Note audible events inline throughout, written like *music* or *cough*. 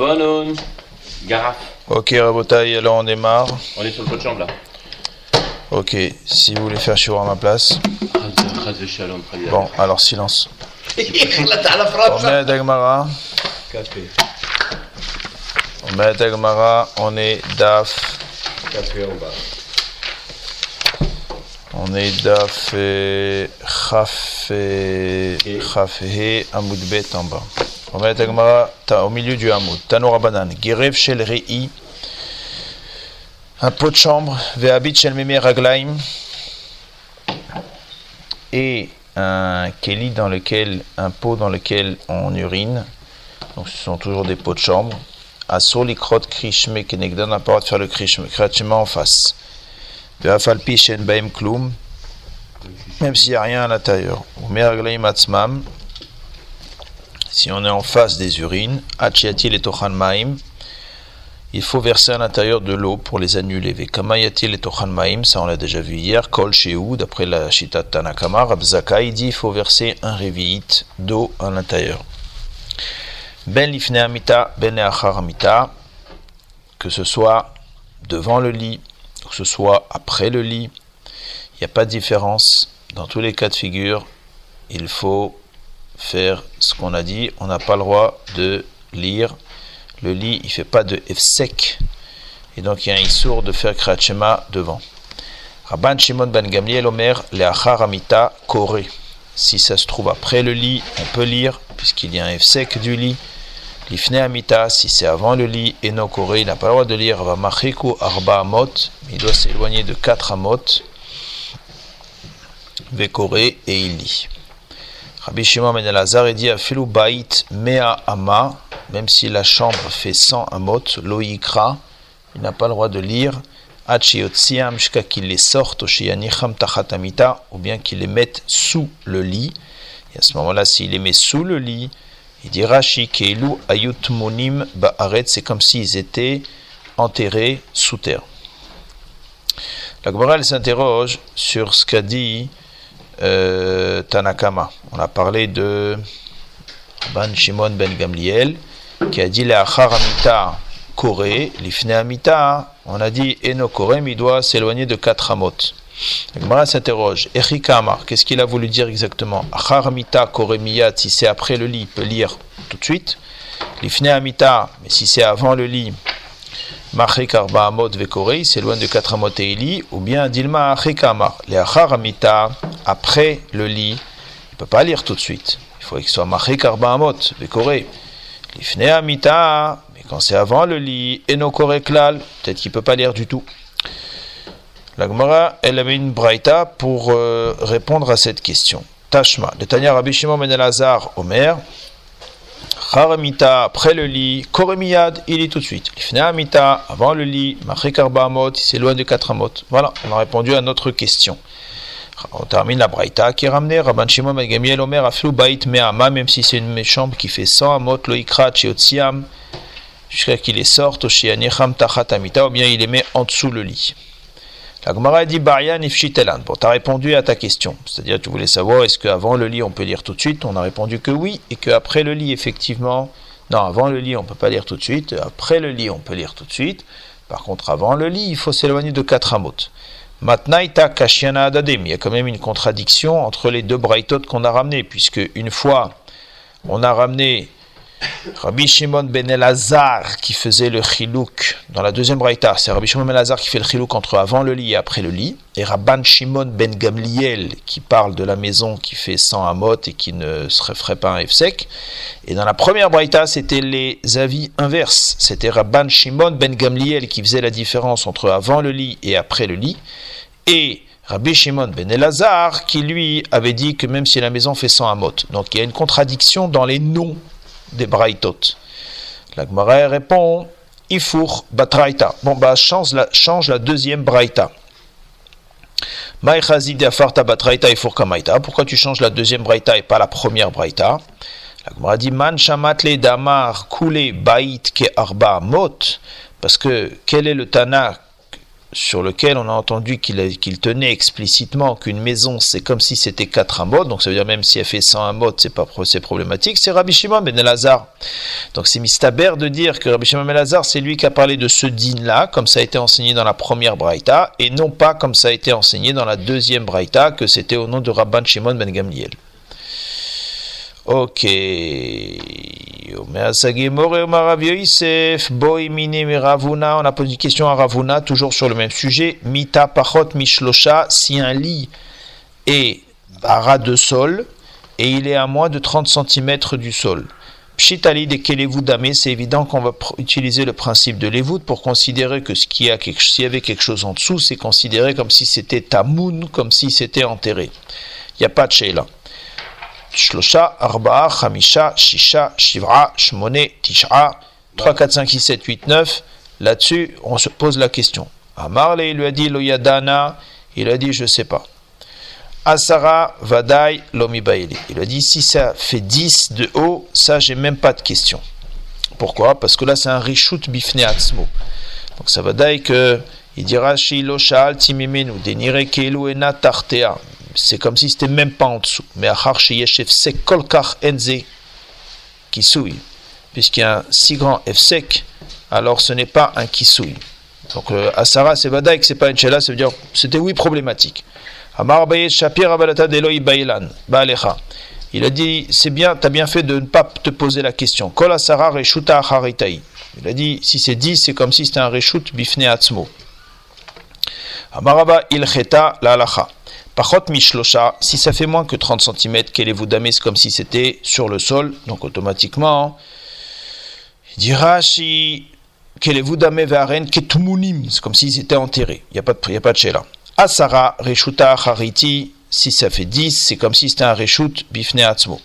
bonne Garaf. Ok, Rabotaille, alors on démarre. On est sur le pot de chambre là. Ok, si vous voulez faire chihuahua à ma place. Bon, alors silence. *laughs* on met la Dagmara. On est la Dagmara, on est DAF. On est daf chafé amoudbet en bas. On la au milieu du hamoud. Tano Shel Rei, un pot de chambre, Vehabit Shel Meme Raglaim, et un keli dans lequel, un pot dans lequel on urine. Donc ce sont toujours des pots de chambre. Asso Likrot Krishme, Kenegdan n'a pas droit de faire le Krishme, en face. Même s'il n'y a rien à l'intérieur. Si on est en face des urines, Achiatil et Tochan Maim, il faut verser à l'intérieur de l'eau pour les annuler. Vekamayatil et Tochan Maim, ça on l'a déjà vu hier. Kol Shehu, d'après la Shita Tanakama, Rabzaka, il dit il faut verser un révi'it d'eau à l'intérieur. Ben lifne amita, ben amita, que ce soit devant le lit, que ce soit après le lit, il n'y a pas de différence. Dans tous les cas de figure, il faut faire ce qu'on a dit. On n'a pas le droit de lire. Le lit, il fait pas de sec. Et donc, il y a un issour de faire Krachema devant. Rabban Shimon ben Gamliel Omer, Leachar Amita Kore. Si ça se trouve après le lit, on peut lire, puisqu'il y a un sec du lit. Lifne Amita, si c'est avant le lit, et no Kore, il n'a pas le droit de lire Vamachiku Arba Amot, il doit s'éloigner de 4 Amot. Vekore, et il lit. Rabbi Shimon ben Elazar dit Afilu bait mea ama, même si la chambre fait 100 amot, loïkra, il n'a pas le droit de lire, Achiyotziam, jusqu'à qu'il les sorte, Oshiyanicham tachatamita, ou bien qu'il les mette sous le lit. Et à ce moment-là, s'il les met sous le lit, il dit Rashi keilu ayut monim ba'aret, c'est comme s'ils étaient enterrés sous terre. La Gemara s'interroge sur ce qu'a dit euh, Tanakama. On a parlé de Ban Shimon ben Gamliel qui a dit la Amita Kore, l'Ifne Amita, on a dit Eno Kore, il doit s'éloigner de 4 amot. Gemara s'interroge, Echikama, qu'est-ce qu'il a voulu dire exactement? Achar Amita Kore Miyat, si c'est après le lit, peut lire tout de suite. L'Ifne Amita, mais si c'est avant le lit, Machik arba amot vekore, il s'éloigne de 4 amot et lit, ou bien Dilma achikama, les achar amita, après le lit, il peut pas lire tout de suite. Il faut qu'il soit machik arba amot vekore. L'ifne amita, mais quand c'est avant le lit, eno kore klal, peut-être qu'il ne peut pas lire du tout. La Gemara, elle avait une braïta pour euh, répondre à cette question. Tashma, le Tanya Rabbi Shimon ben Elazar, Omer, Haramita, après le lit, Koremiyad, il lit tout de suite. Amita, avant le lit, Machikarba Amot, il s'éloigne de 4 Amot. Voilà, on a répondu à notre question. On termine la Braïta qui est ramenée. Rabban Shimon ben Gamiel Omer, Aflou Bait Me'ama, même si c'est une chambre qui fait 100 Amot, Loikra, Chiotziam, jusqu'à qu'il les sorte, Oshianicham Tachat Amita, ou bien il les met en dessous le lit. La Gemara dit Barian Ifshitelan. Bon, tu as répondu à ta question. C'est-à-dire, tu voulais savoir est-ce qu'avant le lit on peut lire tout de suite? On a répondu que oui, et qu'après le lit, effectivement, non, avant le lit on peut pas lire tout de suite, après le lit on peut lire tout de suite. Par contre, avant le lit, il faut s'éloigner de 4 amot. Matnaïta kashiana adadem. Il y a quand même une contradiction entre les deux braïtot qu'on a ramenés, puisque une fois on a ramené Rabbi Shimon ben Elazar qui faisait le chilouk dans la deuxième braïta, c'est Rabbi Shimon ben Elazar qui fait le chilouk entre avant le lit et après le lit, et Rabban Shimon ben Gamliel qui parle de la maison qui fait 100 amot et qui ne se ferait pas un sec. Et dans la première braïta, c'était les avis inverses. C'était Rabban Shimon ben Gamliel qui faisait la différence entre avant le lit et après le lit, et Rabbi Shimon ben Elazar qui lui avait dit que même si la maison fait 100 amot. Donc il y a une contradiction dans les noms des braïtot. La Gemara répond Ifour batraïta. Bon, bah, change la, change la deuxième braïta. Batraïta ifour kamaïta. Pourquoi tu changes la deuxième braïta et pas la première braïta? La Gemara dit Man shamatle damar kule baït ke arba mot. Parce que quel est le Tana sur lequel on a entendu qu'il tenait explicitement qu'une maison c'est comme si c'était 4 amot, donc ça veut dire même si elle fait 100 amot, c'est pas problématique, c'est Rabbi Shimon ben Elazar. Donc c'est mistaber de dire que Rabbi Shimon ben Elazar c'est lui qui a parlé de ce din là, comme ça a été enseigné dans la première braïta, et non pas comme ça a été enseigné dans la deuxième braïta, que c'était au nom de Rabban Shimon ben Gamliel. Ok. On a posé une question à Ravuna, toujours sur le même sujet. Mita pachot mishlosha, si un lit est à ras de sol et il est à moins de 30 cm du sol. Pshitali de Kelevoud Damé, c'est évident qu'on va utiliser le principe de l'évoud pour considérer que ce qui a s'il y avait quelque chose en dessous, c'est considéré comme si c'était tamoun, comme si c'était enterré. Il n'y a pas de là. שלושה, ארבעה, חמישה, שישה, שבעה, שמונה, תשעה, 3, 4, 5, 6, 7, 8, 9. Là-dessus, on se pose la question. Amarle, il lui a dit, lo yadana, il a dit, je sais pas. Asara, vadai, lomi baili. Il a dit, si ça fait 10 de haut, ça, j'ai même pas de question. Pourquoi Parce que là, c'est un rishut bifne atzmo. Donc ça va dire que, il dira, shi lo sha'al timimenu, denire kelu ena tartea c'est comme si c'était même pas en dessous. Mais achar sheyeshev sek kolkar enze kisui, puisqu'il y a un si grand efsek, alors ce n'est pas un kisui. Donc asara c'est badaï que c'est pas une shela, ça veut dire c'était oui problématique. Amar shapir abalata deloi bailan baalecha. Il a dit c'est bien, tu as bien fait de ne pas te poser la question. Kol asara reshuta acharitai. Il a dit si c'est 10, c'est comme si c'était un reshut bifne atzmo. Amaraba ilcheta la halacha. Pachot mishlosha, si ça fait moins que 30 cm, qu'elle vous damé, c'est comme si c'était sur le sol, donc automatiquement, il dira si qu'elle vous damé varen ketumunim, c'est comme s'ils étaient enterrés. Il n'y a pas de, il a pas de. Asara reshuta hariti, si ça fait 10, c'est comme si c'était un reshut bifne atzmo.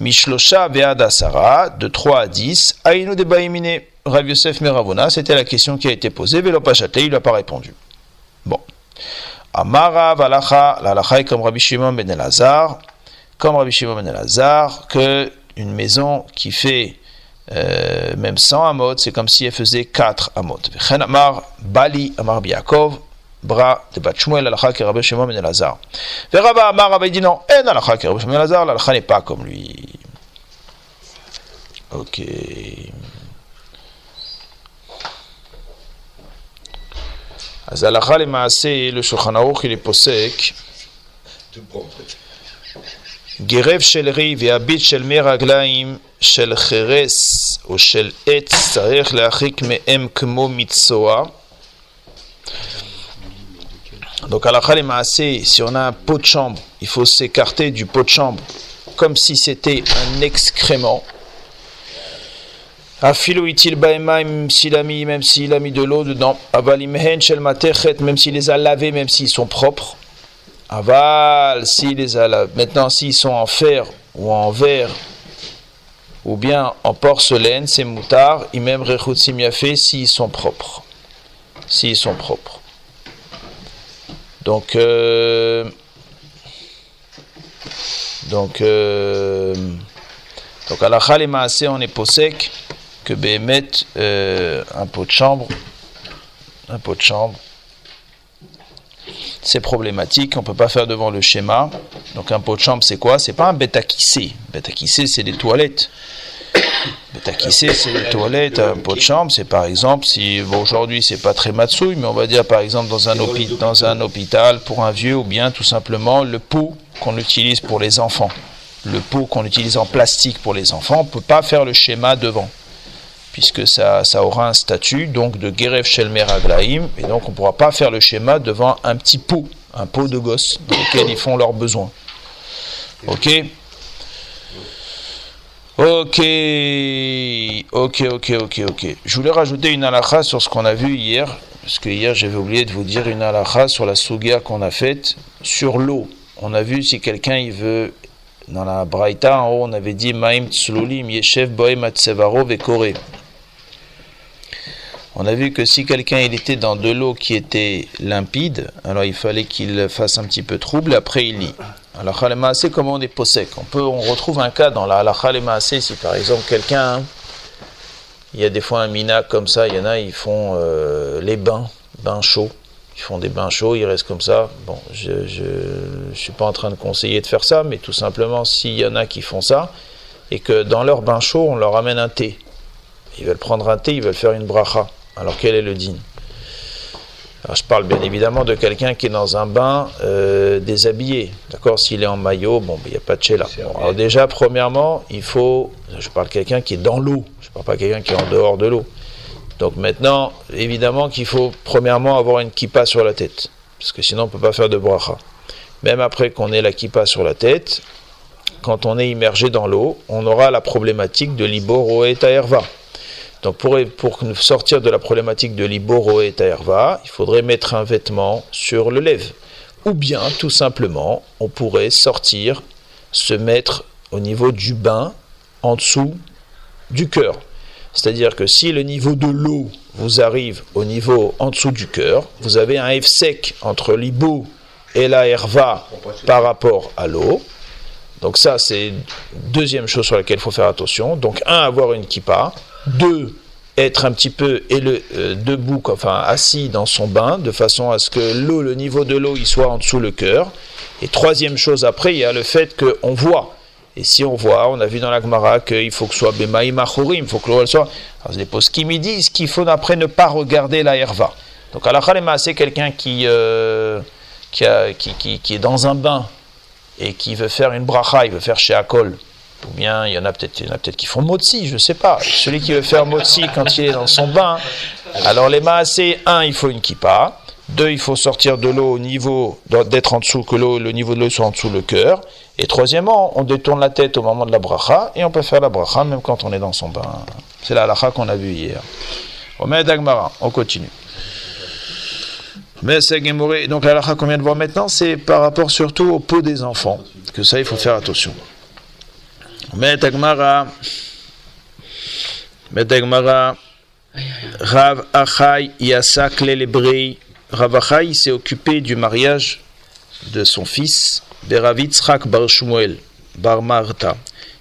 Mishlosha ve'ad asara, de 3 à 10, aïnou de baïmine, Rav Yosef Meravona, c'était la question qui a été posée, Velo Pachate, il n'a pas répondu. Bon. Amara valacha, la halacha est comme Rabbi Shimon ben Elazar, comme Rabbi Shimon ben Elazar, que une maison qui fait euh, même 100 amot, c'est comme si elle faisait 4 amot. V'chen amar bali amar biakov, bras de bat Shmuel, la halacha que Rabbi Shimon ben Elazar. Amar dit non, en que Rabbi Shimon ben Elazar, la halacha n'est pas comme lui. Ok. אז הלכה למעשה, לשולחן ערוך il est פוסק, Tout prompt. גרב של ריב והביט של מי רגליים של חרס או של עץ צריך להרחיק מהם כמו מצוע. Donc הלכה למעשה, si on a un pot de chambre, il faut s'écarter du pot de chambre comme si c'était un excrément. Afilo itil baema, même s'il a mis, même s'il a mis de l'eau dedans. Avalimhen shel même s'il les a lavés, même s'ils sont propres. Aval, s'il les a lavés. Maintenant, s'ils sont en fer ou en verre ou bien en porcelaine, c'est moutard. Même rechutsim yafé, s'ils sont propres. S'ils sont propres. Donc, euh, donc, euh, donc à la on est posek que Béhémet, euh, un pot de chambre, un pot de chambre, c'est problématique, on ne peut pas faire devant le schéma. Donc un pot de chambre, c'est quoi? C'est pas un bétakissé. Bétakissé, c'est des toilettes. Bétakissé, c'est des toilettes. Un pot de chambre, c'est par exemple, si bon, aujourd'hui c'est pas très matsouille, mais on va dire par exemple dans un, hôpi- dans un hôpital pour un vieux ou bien tout simplement le pot qu'on utilise pour les enfants. Le pot qu'on utilise en plastique pour les enfants, on ne peut pas faire le schéma devant puisque ça, ça aura un statut donc de Gerev Shelmer Aglaim, et donc on ne pourra pas faire le schéma devant un petit pot, un pot de gosses, dans lequel ils font leurs besoins. Ok? Ok, ok, ok, ok, ok. Je voulais rajouter une halakha sur ce qu'on a vu hier, parce que hier j'avais oublié de vous dire une halakha sur la sugia qu'on a faite sur l'eau. On a vu si quelqu'un il veut, dans la braïta en haut, on avait dit Maim Tslulim Yeshev Bohem Atsevaro Vekore. On a vu que si quelqu'un était dans de l'eau qui était limpide, alors il fallait qu'il fasse un petit peu trouble, après il lit. Alors c'est comment on est possèque. On on retrouve un cas dans la halakha si par exemple quelqu'un, hein, il y a des fois un mina comme ça, il y en a, ils font euh, les bains, bains chauds. qui font des bains chauds, ils restent comme ça. Bon, je ne suis pas en train de conseiller de faire ça, mais tout simplement, s'il y en a qui font ça, et que dans leur bain chaud, on leur amène un thé. Ils veulent prendre un thé, ils veulent faire une bracha. Alors quel est le digne alors, je parle bien évidemment de quelqu'un qui est dans un bain euh, déshabillé. D'accord S'il est en maillot, bon, il n'y a pas de chez là. alors déjà, premièrement, il faut. Je parle de quelqu'un qui est dans l'eau. Je ne parle pas de quelqu'un qui est en dehors de l'eau. Donc maintenant, évidemment qu'il faut premièrement avoir une kippa sur la tête. Parce que sinon, on ne peut pas faire de bracha. Même après qu'on ait la kippa sur la tête, quand on est immergé dans l'eau, on aura la problématique de l'iboro et taerva. Donc pour, sortir de la problématique de l'iboro et taerva, il faudrait mettre un vêtement sur le lève. Ou bien, tout simplement, on pourrait sortir, se mettre au niveau du bain, en dessous du cœur. C'est-à-dire que si le niveau de l'eau vous arrive au niveau en dessous du cœur, vous avez un F sec entre l'ibo et la par rapport à l'eau. Donc ça, c'est deuxième chose sur laquelle il faut faire attention. Donc un, avoir une kippa. Deux, être un petit peu euh, debout, enfin assis dans son bain, de façon à ce que l'eau, le niveau de l'eau, il soit en dessous le cœur. Et troisième chose après, il y a le fait qu'on voit. Et si on voit, on a vu dans la Gemara qu'il faut que soit Bemaïm il faut que l'eau soit. Alors les postes qui me disent qu'il faut après ne pas regarder la herva. Donc à la Khalema, c'est quelqu'un qui, euh, qui, qui, qui, est dans un bain et qui veut faire une bracha, il veut faire chez Akol ou bien il y en a peut-être peut qui font motzi, je ne sais pas. Celui qui veut faire motzi quand il est dans son bain, alors les maasé, un, il faut une kippa. Deux, il faut sortir de l'eau au niveau d'être en dessous, que l'eau, le niveau de l'eau soit en dessous le cœur. Et troisièmement, on détourne la tête au moment de la bracha et on peut faire la bracha même quand on est dans son bain. C'est la halakha qu'on a vu hier. On met Dagmara, on continue. Mais c'est Donc la lacha qu'on vient de voir maintenant, c'est par rapport surtout au pot des enfants. Que ça, il faut faire attention. Mais Tagmara. Mais Tagmara. Rav Achai Yasak Lelebri. Rav Achai s'est occupé du mariage de son fils, Beravitzrak Bar Shmuel, Bar Marta,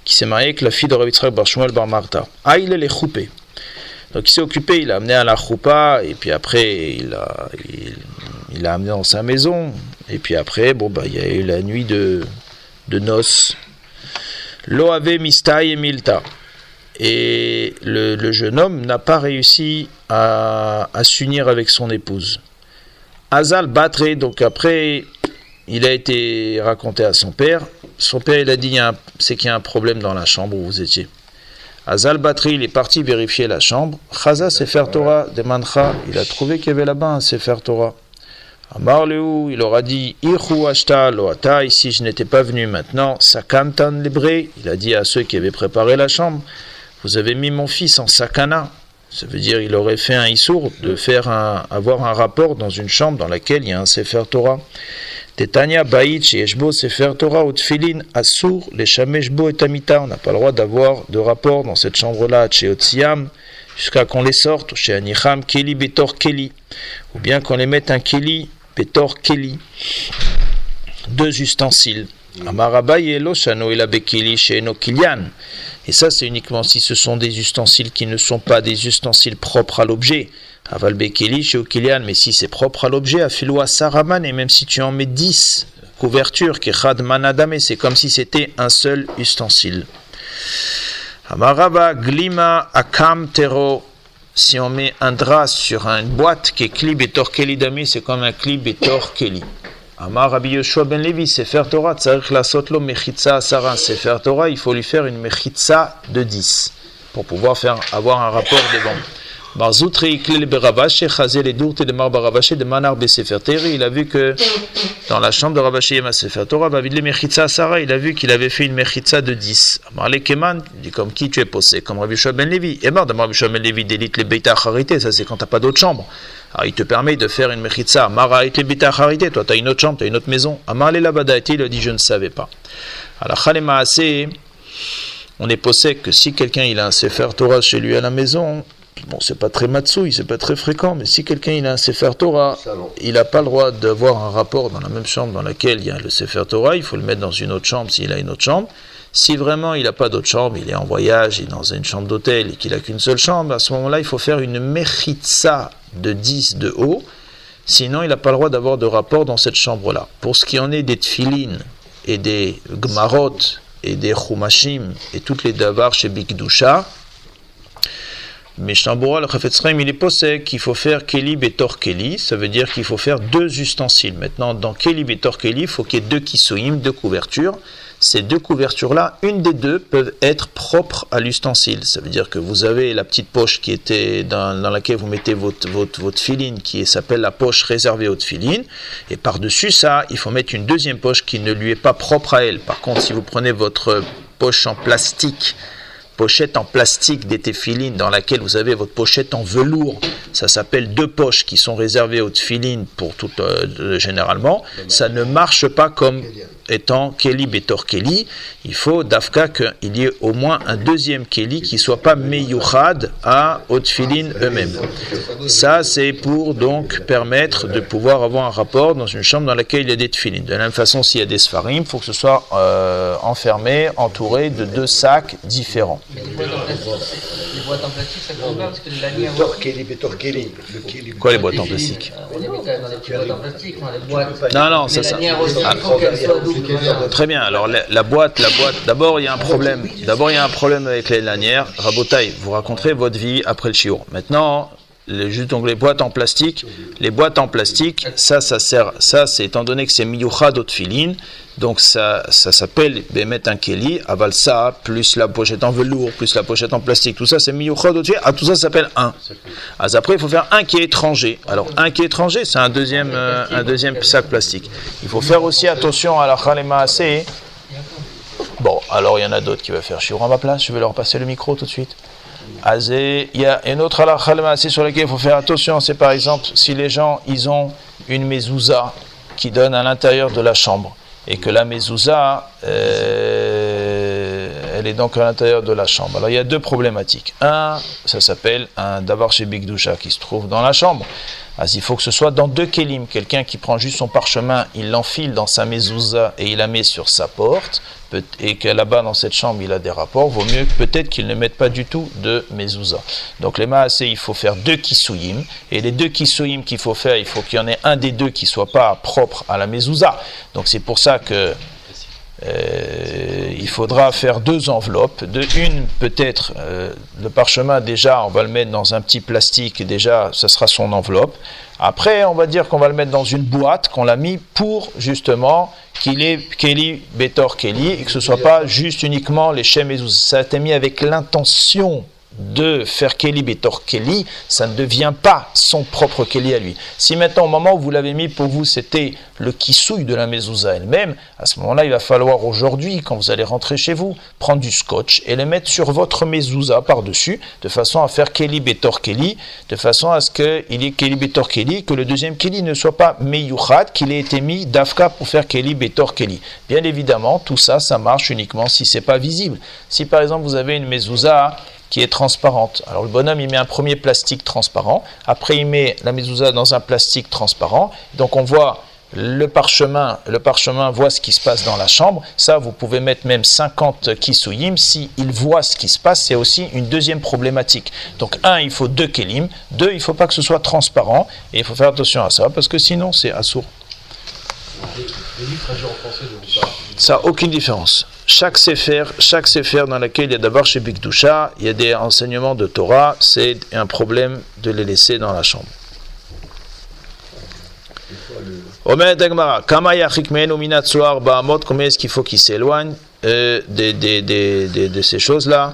qui s'est marié avec la fille de Ravitzrak Bar Shmuel Bar Marta. Ah, Aïl les choupé. Donc il s'est occupé, il a amené à la choupa, et puis après il a, il a amené dans sa maison, et puis après, bon, bah, il y a eu la nuit de, de noces Loave Mistai et Milta. Et le, jeune homme n'a pas réussi à, s'unir avec son épouse. Azal Batre, donc après, il a été raconté à son père. Son père, il a dit c'est qu'il y a un problème dans la chambre où vous étiez. Azal Batri, il est parti vérifier la chambre. Chaza Sefer Torah de Mancha, il a trouvé qu'il y avait là-bas un Sefer Torah. Amar il aura dit loata, ici je n'étais pas venu maintenant, sakantan libré, il a dit à ceux qui avaient préparé la chambre, vous avez mis mon fils en sakana. Ça veut dire il aurait fait un issour de faire un, avoir un rapport dans une chambre dans laquelle il y a un Sefer Torah. Tetania Baït chez Eshbo Sefer Torah ou Tfilin Assour les Shameshbo et Tamita. On n'a pas le droit d'avoir de rapport dans cette chambre-là chez Otziam jusqu'à qu'on les sorte chez Anicham Keli Betor Keli ou bien qu'on les mette un Keli Petor Keli. Deux ustensiles. Et la Bekeli chez Kilian. Et ça, c'est uniquement si ce sont des ustensiles qui ne sont pas des ustensiles propres à l'objet. Aval Bekeli chez Okilian, mais si c'est propre à l'objet, à Saraman, et même si tu en mets 10 couvertures, Kechad Manadame, c'est comme si c'était un seul ustensile. Amaraba Glima Akam Tero si on met un drap sur une boîte qui est kli betor keli dami, c'est comme un kli betor keli. Amar Rabbi Yoshua ben Levi, Sefer Torah, tzarich la sotlo mechitza asara. Sefer Torah, il faut lui faire une mechitza de 10 pour pouvoir faire, avoir un rapport devant. Il a vu que dans la chambre de Ravashi Yema Sefer Torah, il a vu qu'il avait fait une mechitza de 10. il dit comme qui tu es posé? Comme Rabbi ben Levi. Et mort Rabbi ben Levi d'élite les Beita Charité, ça c'est quand tu n'as pas d'autre chambre. Alors il te permet de faire une mechitza. Mara et les Beita Charité, toi tu as une autre chambre, tu as une autre maison. Amar le il a dit je ne savais pas. Alors Khalema on est posé que si quelqu'un il a un Sefer Torah chez lui à la maison, Bon, c'est pas très matsui, c'est pas très fréquent, mais si quelqu'un il a un Sefer Torah, il n'a pas le droit d'avoir un rapport dans la même chambre dans laquelle il y a le Sefer Torah, il faut le mettre dans une autre chambre s'il a une autre chambre. Si vraiment il n'a pas d'autre chambre, il est en voyage, il est dans une chambre d'hôtel et qu'il n'a qu'une seule chambre, à ce moment-là, il faut faire une mechitza de 10 de haut. Sinon, il n'a pas le droit d'avoir de rapport dans cette chambre-là. Pour ce qui en est des tfilines et des gmarot et des chumashim et toutes les davars chez Bikdusha, mais Shambora, le Chafetz Chaim, il est possède qu'il faut faire Keli Betor Keli, ça veut dire qu'il faut faire deux ustensiles. Maintenant, dans Keli Betor Keli, il faut qu'il y ait deux kisoïm, deux couvertures. Ces deux couvertures-là, une des deux peuvent être propres à l'ustensile. Ça veut dire que vous avez la petite poche qui était dans, dans laquelle vous mettez votre, votre, votre filine, qui s'appelle la poche réservée aux filines. Et par-dessus ça, il faut mettre une deuxième poche qui ne lui est pas propre à elle. Par contre, si vous prenez votre poche en plastique, pochette en plastique des téphilines dans laquelle vous avez votre pochette en velours. Ça s'appelle deux poches qui sont réservées aux téphilines pour tout euh, généralement. Ça ne marche pas comme étant Kelly Betor Kelly. Il faut d'Afka qu'il y ait au moins un deuxième Kelly qui soit pas meyuchad à téphilines eux-mêmes. Ça c'est pour donc permettre de pouvoir avoir un rapport dans une chambre dans laquelle il y a des téphilines. De la même façon, s'il y a des sfarim, il faut que ce soit euh, enfermé, entouré de deux sacs différents. Ça. Quoi les boîtes en plastique On les met quand même dans des petites boîtes en plastique, dans les boîtes. Non, non, ça. aussi, Ah, Très bien. Alors la, boîte, la boîte. D'abord, il y a un problème. D'abord, il y a un problème avec les lanières. Rabotaille, vous raconterez votre vie après le chiot. Maintenant, les, les boîtes en plastique. Les boîtes en plastique, ça, ça sert. Ça, c'est étant donné que c'est miyucha filine. Donc ça, ça s'appelle Bemet un Keli, aval ça, plus la pochette en velours, plus la pochette en plastique, tout ça c'est miyucha Ah, tout ça ça s'appelle un. Ah, après, il faut faire un qui est étranger. Alors, un qui est étranger, c'est un deuxième, euh, un deuxième sac plastique. Il faut faire aussi attention à la chalema assez. Bon, alors il y en a d'autres qui veulent faire chier à ma place. Je vais leur passer le micro tout de suite? Azé, il y a une autre halakha sur laquelle il faut faire attention. C'est par exemple si les gens ils ont une mezouza qui donne à l'intérieur de la chambre et que la mezouza euh, elle est donc à l'intérieur de la chambre. Alors il y a deux problématiques. Un, ça s'appelle un davar chez Bigdusha qui se trouve dans la chambre. Alors, il faut que ce soit dans deux kelim. Quelqu'un qui prend juste son parchemin, il l'enfile dans sa mezouza et il la met sur sa porte, et que là-bas dans cette chambre il a des rapports, vaut mieux peut-être qu'il ne mette pas du tout de mezouza. Donc les maasé, il faut faire deux kisuyim, et les deux kisuyim qu'il faut faire, il faut qu'il y en ait un des deux qui soit pas propre à la mezouza. Donc c'est pour ça que euh, il faudra faire deux enveloppes. De une, peut-être, euh, le parchemin, déjà, on va le mettre dans un petit plastique, déjà, ce sera son enveloppe. Après, on va dire qu'on va le mettre dans une boîte qu'on l'a mis pour, justement, qu'il ait Kelly, Betor Kelly, et que ce soit pas juste uniquement les Shem et. Ça a été mis avec l'intention de faire Kelly Betor Kelly, ça ne devient pas son propre Kelly à lui. Si maintenant, au moment où vous l'avez mis pour vous, c'était le kissouille de la mezouza elle-même, à ce moment-là, il va falloir aujourd'hui, quand vous allez rentrer chez vous, prendre du scotch et le mettre sur votre mezouza par-dessus, de façon à faire Kelly Betor Kelly, de façon à ce qu'il ait Kelly Betor Kelly, que le deuxième Kelly ne soit pas meyuchat, qu'il ait été mis d'Afka pour faire Kelly Betor Kelly. Bien évidemment, tout ça, ça marche uniquement si c'est pas visible. Si par exemple vous avez une mezouza qui est transparente. Alors le bonhomme, il met un premier plastique transparent, après il met la mezouza dans un plastique transparent, donc on voit le parchemin, le parchemin voit ce qui se passe dans la chambre. Ça, vous pouvez mettre même 50 kisuyim. Si il voit ce qui se passe, c'est aussi une deuxième problématique. Donc, un, il faut deux kelim. Deux, il ne faut pas que ce soit transparent. Et il faut faire attention à ça, parce que sinon, c'est assourd. Ça n'a aucune différence. Chaque sefer, chaque sefer dans lequel il y a d'abord chez Bigdusha, il y a des enseignements de Torah, c'est un problème de les laisser dans la chambre. Omer Dagmara, Kama yachik menu minat soar ba'amot, combien est-ce qu'il faut qu'il s'éloigne euh, de, de, de, de, ces choses-là?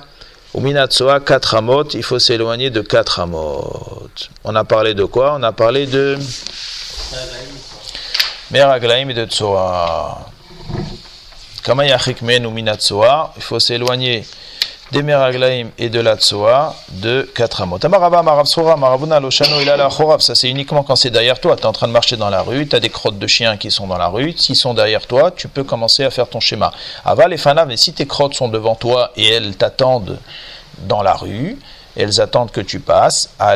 Au minat soar, 4 amot, il faut s'éloigner de 4 amot. On a parlé de quoi? On a parlé de Meraglaim et de Tsoa. Il faut s'éloigner des Meraglaim et de la Tsoa de 4 amot. Ça, c'est uniquement quand c'est derrière toi. Tu es en train de marcher dans la rue, tu as des crottes de chiens qui sont dans la rue. S'ils sont derrière toi, tu peux commencer à faire ton schéma. Aval et Fanav, mais si tes crottes sont devant toi et elles t'attendent dans la rue, elles attendent que tu passes à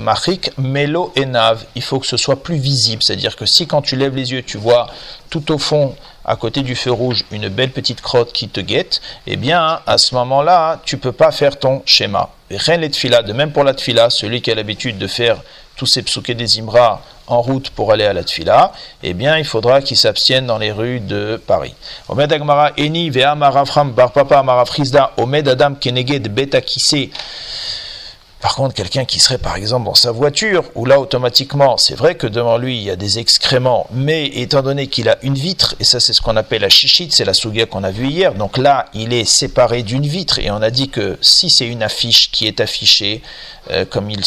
machik, melo et nav. Il faut que ce soit plus visible. C'est-à-dire que si quand tu lèves les yeux, tu vois tout au fond à côté du feu rouge une belle petite crotte qui te guette, eh bien, à ce moment-là, tu peux pas faire ton schéma. Rien les tfila, de même pour la tfila, celui qui a l'habitude de faire tous ces psouké des imra en route pour aller à la tfila, eh bien, il faudra qu'il s'abstienne dans les rues de Paris. Par contre, quelqu'un qui serait par exemple dans sa voiture, où là automatiquement, c'est vrai que devant lui il y a des excréments, mais étant donné qu'il a une vitre, et ça c'est ce qu'on appelle la chichite, c'est la souga qu'on a vue hier, donc là il est séparé d'une vitre, et on a dit que si c'est une affiche qui est affichée euh, comme il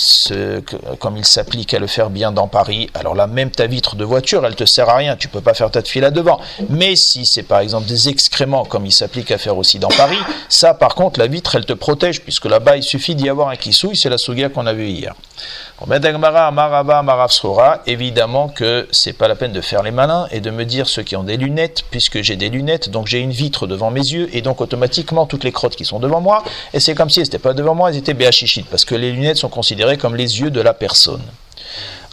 comme il s'applique à le faire bien dans Paris, alors là même ta vitre de voiture, elle te sert à rien, tu peux pas faire ta file là devant. Mais si c'est par exemple des excréments comme il s'applique à faire aussi dans Paris, ça par contre la vitre elle te protège puisque là-bas il suffit d'y avoir un qui souille, c'est la souga qu'on a vu hier. Évidemment que c'est pas la peine de faire les malins et de me dire ceux qui ont des lunettes, puisque j'ai des lunettes, donc j'ai une vitre devant mes yeux et donc automatiquement toutes les crottes qui sont devant moi, et c'est comme si elles n'étaient pas devant moi, elles étaient béachichites, parce que les lunettes sont considérées comme les yeux de la personne.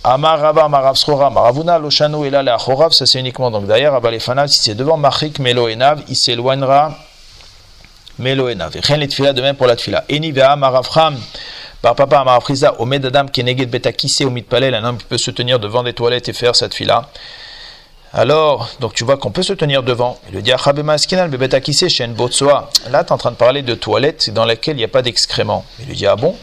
Amarava Maravsrora Maravuna Loshano et la ça c'est uniquement donc derrière Abalefanav, si c'est devant Machik Meloenav, il s'éloignera Meloenav. Et rien les de même pour la tfila. Eni Vea Maravram. Par papa Amarafriza, Omed Adam Keneged Betakise Omid Palel, un homme qui peut se tenir devant des toilettes et faire cette fila. Alors, donc tu vois qu'on peut se tenir devant. Il lui dit Là, tu es en train de parler de toilettes dans lesquelles il n'y a pas d'excréments. Il lui dit Ah bon?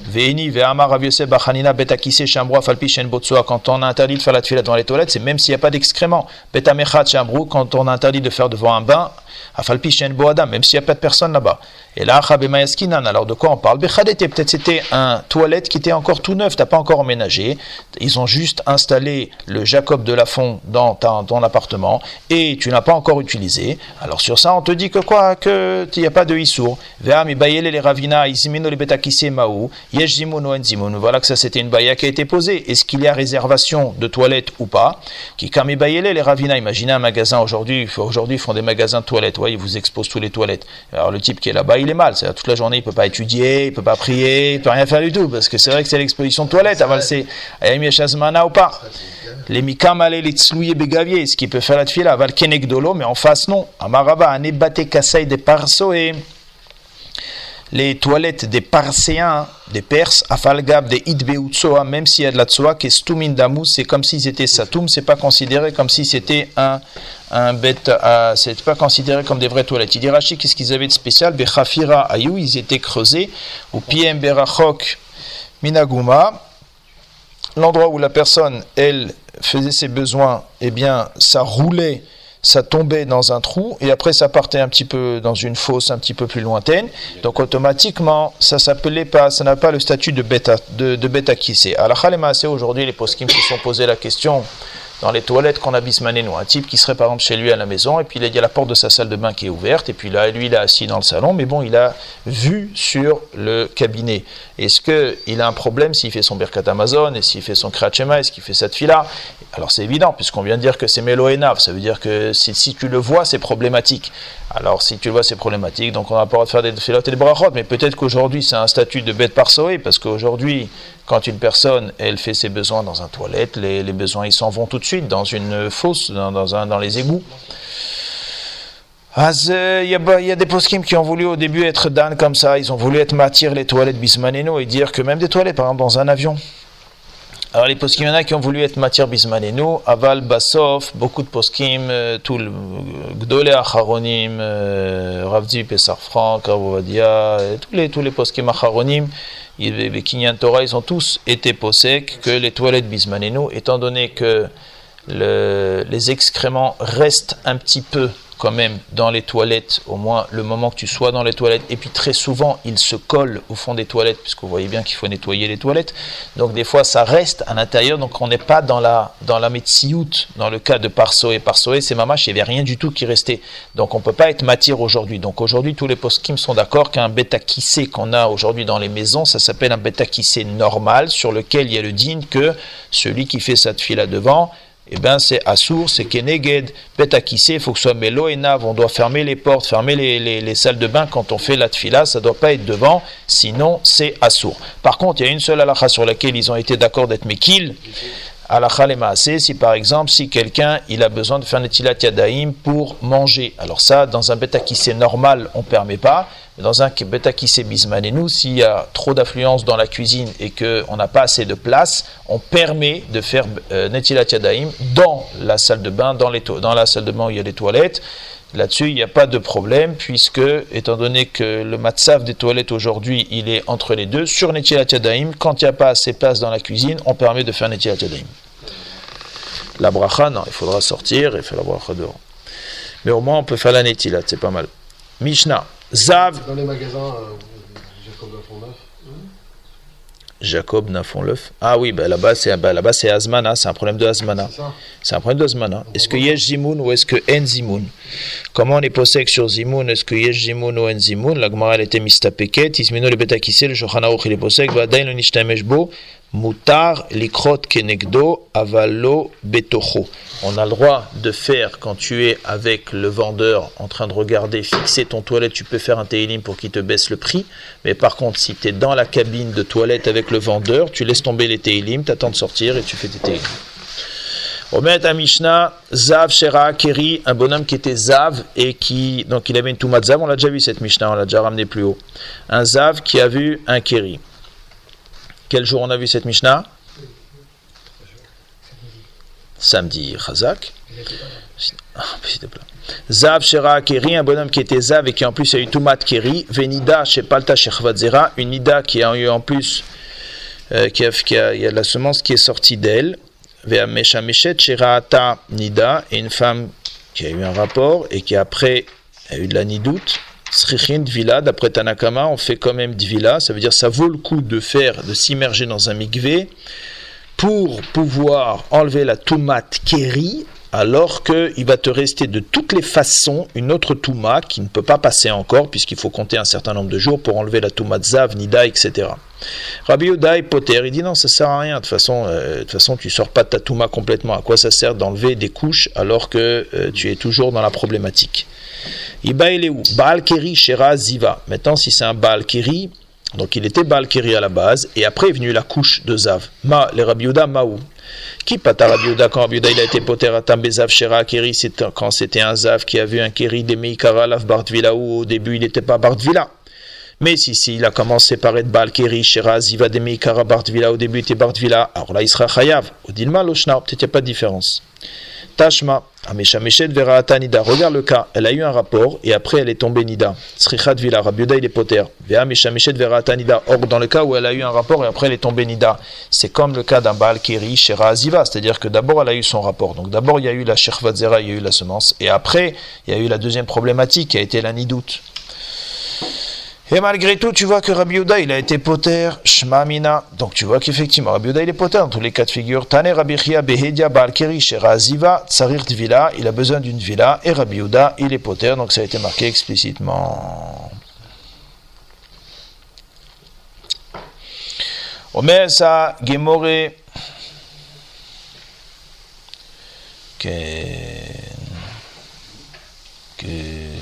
Quand on interdit de faire la tuile dans les toilettes, c'est même s'il n'y a pas d'excréments. Quand on interdit de faire devant un bain, même s'il n'y a pas de personne là-bas. Et là, alors de quoi on parle? Peut-être c'était un toilette qui était encore tout neuf, tu n'as pas encore emménagé. Ils ont juste installé le Jacob de Lafont dans ton appartement et tu n'as pas encore utilisé. Alors sur ça, on te dit que quoi? Que il n'y a pas de Issour. Voilà que ça c'était une baya qui a été posée. Est-ce qu'il y a réservation de toilettes ou pas? Qui les ravina. Imaginez un magasin aujourd'hui, aujourd'hui ils font des magasins de toilettes. Ils vous exposent tous les toilettes. Alors le type qui est là-bas, il est mal. C'est toute la journée, il peut pas étudier, il peut pas prier, il peut rien faire du tout, parce que c'est vrai que c'est l'exposition de toilette. c'est ou pas. Les mikam les tslouye begavier, ce qui peut faire la tfila, aval kenegdolo, mais en face non. Amaraba, anebate kasei de parso et les toilettes des Parséens, des Perses, Afalgab, des Idbeutsoa, même s'il y a de la tsoa, qui est c'est comme si c'était Satoum, c'est pas considéré comme si c'était un, un bête, euh, c'est pas considéré comme des vraies toilettes. Il dit Rashi, qu'est-ce qu'ils avaient de spécial? Bechafira Ayou, ils étaient creusés, ou Piem Berachok Minaguma, l'endroit où la personne, elle, faisait ses besoins, eh bien, ça roulait ça tombait dans un trou et après ça partait un petit peu dans une fosse un petit peu plus lointaine. Donc automatiquement, ça s'appelait pas, ça n'a pas le statut de bêta de, de bêta qui c'est. La aujourd'hui, les poskim se sont posé la question dans les toilettes qu'on a bismané, un type qui serait par exemple chez lui à la maison, et puis il y a la porte de sa salle de bain qui est ouverte, et puis là, lui, il est assis dans le salon, mais bon, il a vu sur le cabinet. Est-ce qu'il a un problème s'il fait son Birkat Amazon, et s'il fait son Krachema, est-ce qu'il fait cette fila? Alors c'est évident, puisqu'on vient de dire que c'est Meloenav, ça veut dire que si, si tu le vois, c'est problématique. Alors si tu le vois, c'est problématique, donc on n'a pas le droit de faire des filotes et des brachot, mais peut-être qu'aujourd'hui c'est un statut de bête par parce qu'aujourd'hui, quand une personne, elle fait ses besoins dans un toilette, les, besoins, ils s'en vont tout de suite dans une fosse, dans, les égouts. Il y, a des poskim qui ont voulu au début être dan comme ça, ils ont voulu être matière les toilettes bismaneno et dire que même des toilettes, par exemple dans un avion, alors les poskim, il y en a qui ont voulu être matière bismaneno, aval, basov, beaucoup de poskim, euh, tout le gdole acharonim, euh, ravdi, pesar frank, ravovadia, tous les, tous les poskim acharonim, les Kinyan Torah, ils ont tous été possèques que les toilettes bismaneno, étant donné que les excréments restent un petit peu quand même dans les toilettes, au moins le moment que tu sois dans les toilettes. Et puis très souvent, ils se collent au fond des toilettes, puisque vous voyez bien qu'il faut nettoyer les toilettes. Donc des fois, ça reste à l'intérieur. Donc on n'est pas dans la dans la dans le cas de Parsoé. Parsoé, c'est mamache, il n'y avait rien du tout qui restait. Donc on ne peut pas être matière aujourd'hui. Donc aujourd'hui, tous les poskim sont d'accord qu'un bêta kissé qu'on a aujourd'hui dans les maisons, ça s'appelle un bêta kissé normal, sur lequel il y a le digne que celui qui fait file là devant, eh bien c'est Assour, c'est Keneged, Betakissé, il faut que ce soit Nav, on doit fermer les portes, fermer les, salles de bain quand on fait la tfila, ça ne doit pas être devant, sinon c'est Assour. Par contre, il y a une seule halakha sur laquelle ils ont été d'accord d'être Mekil, Alachal et Maaseh, si par exemple, si quelqu'un il a besoin de faire Netilat Yadaim pour manger. Alors ça, dans un bêta qui normal, on ne permet pas. Mais dans un bêta qui nous, s'il y a trop d'affluence dans la cuisine et qu'on n'a pas assez de place, on permet de faire euh, Netilat Yadaim dans la salle de bain, dans, les dans la salle de bain où il y a les toilettes. Là-dessus, il n'y a pas de problème, puisque, étant donné que le matzav des toilettes aujourd'hui, il est entre les deux, sur Netilat Yadaim, quand il n'y a pas assez de place dans la cuisine, on permet de faire Netilat Yadaim. La bracha, non, il faudra sortir et faire la bracha dehors. Mais au moins, on peut faire la Netilat, c'est pas mal. Mishnah, Zav. Dans les magasins, euh, Jacob Nafonleuf. Ah oui, ben là-bas c'est ben là-bas c'est Azmana, c'est un problème de Azmana. C'est un problème de Azmana. Est-ce que Yesh Zimoun ou est-ce que En Zimoun? Comment on est possèque sur Zimoun? Est-ce que Yesh Zimoun ou En Zimoun? La Gemara elle était mistapeket, Ismino le Shulchan Aruch il est possèque, Vadain le Nishtamesh bo, Mutar likrot kenegdo avalo betocho. On a le droit de faire quand tu es avec le vendeur en train de regarder, fixer ton toilette, tu peux faire un télim pour qu'il te baisse le prix. Mais par contre, si tu es dans la cabine de toilette avec le vendeur, tu laisses tomber les télim, tu attends de sortir et tu fais tes télim. Omet à Mishnah, Zav Shera Keri, un bonhomme qui était Zav et qui, donc il avait une Toumat Zav, on l'a déjà vu cette Mishnah, on l'a déjà ramené plus haut. Un Zav qui a vu un Keri. Quel jour on a vu cette Mishnah? Samedi, Chazak. Ah. Zav Shera Keri, un bonhomme qui était Zav et qui en plus a eu Toumat Keri. Venida Shepalta Shechvadzera, une Nida qui a eu en plus, euh, qui, a, il y a la semence qui est sortie d'elle. Ve'amesha Meshet Sheraata Nida, et une femme qui a eu un rapport et qui après a eu de la nidoute. Srichin Dvila, d'après Tanakama, on fait quand même Dvila, ça veut dire ça vaut le coup de faire, de s'immerger dans un mikvé pour pouvoir enlever la toumat keri, alors qu'il va te rester de toutes les façons une autre touma qui ne peut pas passer encore, puisqu'il faut compter un certain nombre de jours pour enlever la toumat zav, nida, etc. Rabbi Yoda Poter, il dit non, ça sert à rien, de toute façon, euh, de toute façon tu sors pas de ta touma complètement, à quoi ça sert d'enlever des couches alors que euh, tu es toujours dans la problématique? Baal Keri Shera Ziva. Maintenant, si c'est un Baal Keri, donc il était Baal Keri à la base, et après est venue la couche de Zav. Ma, les Rabbi Maou. Qui pata Rabbi quand Rabbi il a été poter à Tambezav Shera Keri, c'est quand c'était un Zav qui a vu un Keri des Meikara Lav Bartvila, où au début il n'était pas Bartvila. Mais si, si, il a commencé par être Baal Keri, Shera, Ziva, des Meikara, Bartvila, au début il était Bartvila, alors là il sera Chayav. Au Dilma, Loshna, peut-être il n'y a pas de différence. Tashma, Amesha Meshet Verata Nida. Regarde le cas, elle a eu un rapport et après elle est tombée Nida. Srichat Vila, Rabbi Yoda il est poter. Vea Mesha Meshet Verata Nida. Or, dans le cas où elle a eu un rapport et après elle est tombée Nida, c'est comme le cas d'un Baal Keri, Shera Aziva, c'est-à-dire que d'abord elle a eu son rapport. Donc d'abord il y a eu la Shechvadzera, il y a eu la semence et après il y a eu la deuxième problématique qui a été la Nidout. Et malgré tout, tu vois que Rabbi Yehuda, il a été poter, Shmamina. Donc tu vois qu'effectivement, Rabbi Yehuda, il est poter dans tous les cas de figure. Tane Rabbi Chia Behedia Balkeri Villa, il a besoin d'une villa. Et Rabbi Yehuda, il est poter, donc ça a été marqué explicitement. Omer sa Gemore. Que. Que.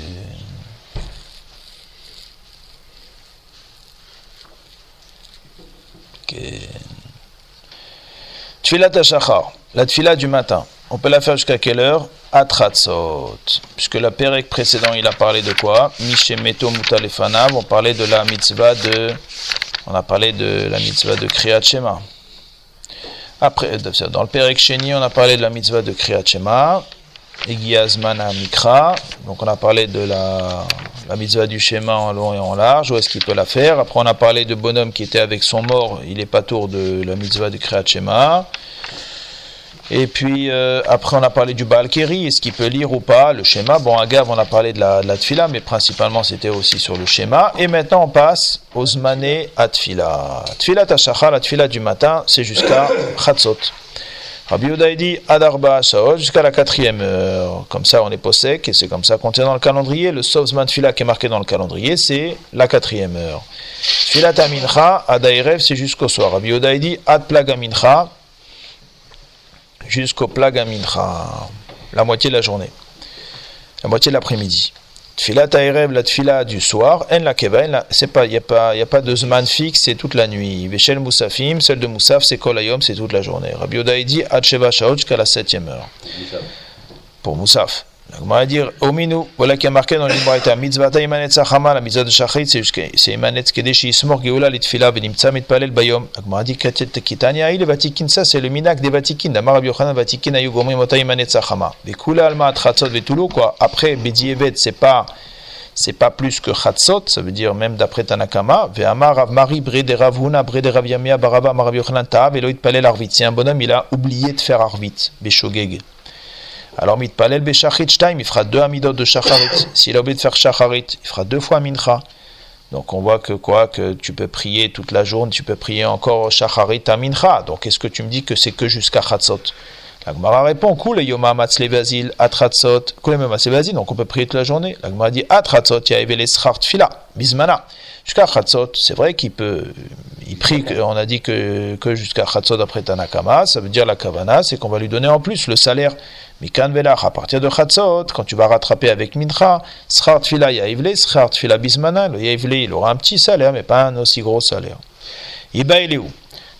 Tfilat Shachar, la tfila du matin. On peut la faire jusqu'à quelle heure? Atratzot. Puisque la pérec précédent, il a parlé de quoi? Mishemeto Mutalefanav. On parlait de la mitzvah de. On a parlé de la mitzvah de Kriyat Shema. Après, dans le pérec Sheni, on a parlé de la mitzvah de Kriyat Shema. Egiazmana Mikra. Donc on a parlé de la, la mitzvah du schéma en long et en large, où est-ce qu'il peut la faire? Après on a parlé de bonhomme qui était avec son mort, il est pas tour de la mitzvah du Kriyat Shema. Et puis euh, après on a parlé du Baal Keri, est-ce qu'il peut lire ou pas le schéma? Bon, à Gav on a parlé de la, de la tfila, mais principalement c'était aussi sur le schéma. Et maintenant on passe aux zmané à tfila. Tfila tashachar, la tfila du matin, c'est jusqu'à Chatzot. Rabbi Yehuda dit Adarba Shaot jusqu'à la quatrième heure. Comme ça, on est possèque et c'est comme ça qu'on tient dans le calendrier. Le Sovzman Tfila qui est marqué dans le calendrier, c'est la quatrième heure. Tfilat Amincha, Adaïrev, c'est jusqu'au soir. Rabbi Yehuda dit Ad Plaga Mincha, jusqu'au Plaga Mincha, la moitié de la journée, la moitié de l'après-midi. Tfilat Aerev, la tfila du soir, en la keva, c'est pas, il n'y a, pas- y a pas de zman fixe, c'est toute la nuit. Veshel Moussafim, celle de Moussaf, c'est Kol Hayom, c'est toute la journée. Rabbi Yoda, dit, Ad Sheva Shaot, jusqu'à la septième heure. Pour Moussaf. Gemara va dire, Ominu, voilà qui a marqué dans l'Ibraïta, Mitzvah Imanet Sachama, la mitzvah de Shachrit, c'est Imanet Kedeshi Ismor Geoula, les tfila, Venimtsa Mitpalel Bayom. La Gemara dit, Kitania, il est Vatikin, ça c'est le minak des Vatikin. Damar Rabbi Yochanan, Vatikin, Ayugomri, Mota Imanet Sachama. Vekula Alma, Tratzot, Vetulu, quoi. Après, Bedievet, c'est pas c'est pas plus que Chatzot, ça veut dire même d'après Tanakama, Ve'amar Rav Mari bre de Rav Huna bre de Rav Yamia barava Amar Rav Yochanan Ta'av Eloït Palel Arvit. C'est un bonhomme, il a oublié de faire Arvit, Beshogeg. Alors Mitpalel Shtaim, il fera deux amidot de Shacharit. S'il a oublié de faire Shacharit, il fera deux fois Mincha. Donc on voit que quoi, que tu peux prier toute la journée, tu peux prier encore Shacharit à Mincha. Donc est-ce que tu me dis que c'est que jusqu'à Chatzot? La Gemara répond Koule Yoma Matzle Basil, Atratzot, Koule Matzle Basil, donc on peut prier toute la journée. La Gemara dit Atratzot, Yaevele Schart Fila, Bismana. Jusqu'à Chatzot, c'est vrai qu'il peut, il prie, on a dit que, que jusqu'à Chatzot après Tanakama, ça veut dire la Kavana, c'est qu'on va lui donner en plus le salaire. Mikan Velach, à partir de Chatzot, quand tu vas rattraper avec Mincha, Schart Fila Yaevele, Schart Fila Bismana, le Yaevele, il aura un petit salaire, mais pas un aussi gros salaire. Iba il est où